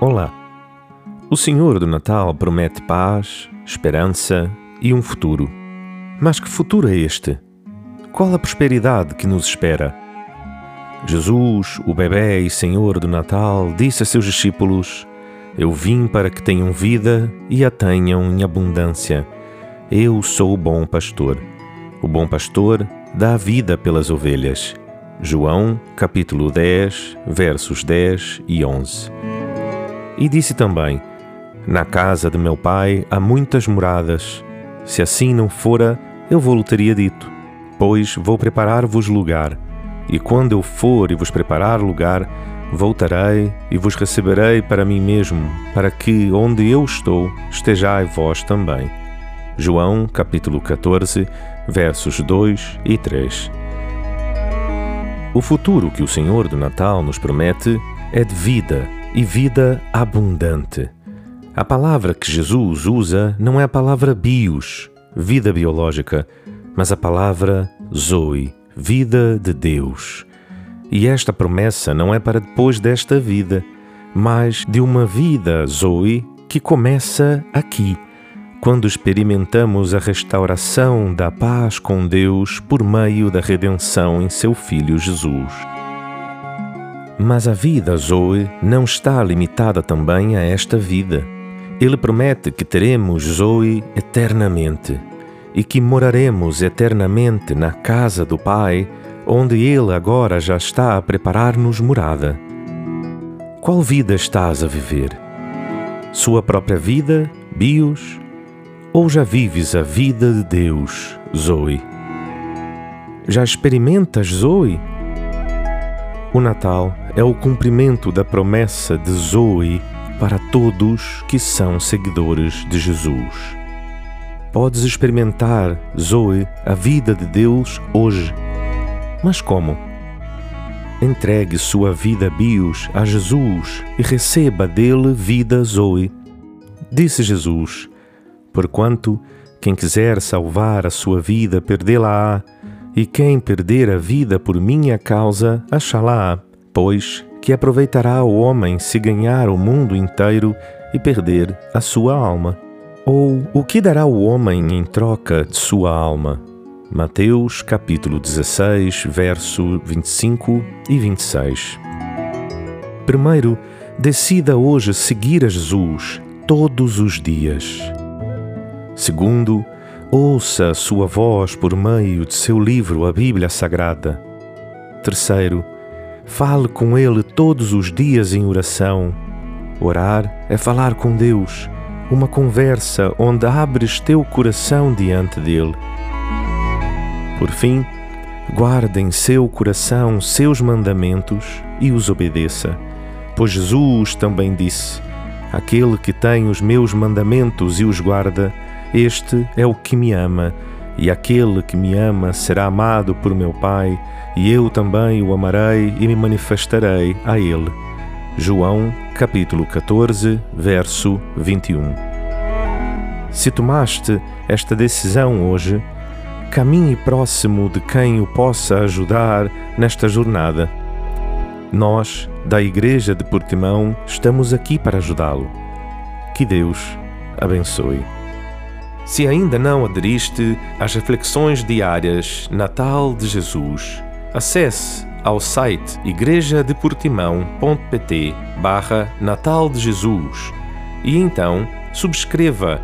Olá! O Senhor do Natal promete paz, esperança e um futuro. Mas que futuro é este? Qual a prosperidade que nos espera? Jesus, o bebê e Senhor do Natal, disse a seus discípulos: Eu vim para que tenham vida e a tenham em abundância. Eu sou o bom pastor. O bom pastor dá vida pelas ovelhas. João, capítulo 10, versos 10 e 11. E disse também: Na casa de meu pai há muitas moradas. Se assim não fora, eu vou-lhe teria dito: Pois vou preparar-vos lugar. E quando eu for e vos preparar lugar, voltarei e vos receberei para mim mesmo, para que onde eu estou estejai vós também. João capítulo 14, versos 2 e 3. O futuro que o Senhor do Natal nos promete é de vida e vida abundante. A palavra que Jesus usa não é a palavra bios, vida biológica, mas a palavra zoe, vida de Deus. E esta promessa não é para depois desta vida, mas de uma vida zoe que começa aqui, quando experimentamos a restauração da paz com Deus por meio da redenção em seu Filho Jesus. Mas a vida Zoe não está limitada também a esta vida. Ele promete que teremos Zoe eternamente e que moraremos eternamente na casa do Pai, onde Ele agora já está a preparar-nos morada. Qual vida estás a viver? Sua própria vida, Bios? Ou já vives a vida de Deus, Zoe? Já experimentas Zoe? O Natal é o cumprimento da promessa de Zoe para todos que são seguidores de Jesus. Podes experimentar, Zoe, a vida de Deus hoje. Mas como? Entregue sua vida bios a Jesus e receba dele vida Zoe. Disse Jesus: Porquanto quem quiser salvar a sua vida, perdê-la-á e quem perder a vida por minha causa, achá-la, pois que aproveitará o homem se ganhar o mundo inteiro e perder a sua alma? Ou o que dará o homem em troca de sua alma? Mateus capítulo 16, verso 25 e 26. Primeiro, decida hoje seguir a Jesus todos os dias. Segundo, Ouça a sua voz por meio de seu livro, a Bíblia Sagrada. Terceiro, fale com ele todos os dias em oração. Orar é falar com Deus, uma conversa onde abres teu coração diante dele. Por fim, guarde em seu coração seus mandamentos e os obedeça, pois Jesus também disse: Aquele que tem os meus mandamentos e os guarda, este é o que me ama, e aquele que me ama será amado por meu Pai, e eu também o amarei e me manifestarei a ele. João, capítulo 14, verso 21. Se tomaste esta decisão hoje, caminhe próximo de quem o possa ajudar nesta jornada. Nós, da Igreja de Portimão, estamos aqui para ajudá-lo. Que Deus abençoe. Se ainda não aderiste às reflexões diárias Natal de Jesus, acesse ao site igrejadeportimão.pt barra Natal de Jesus e então subscreva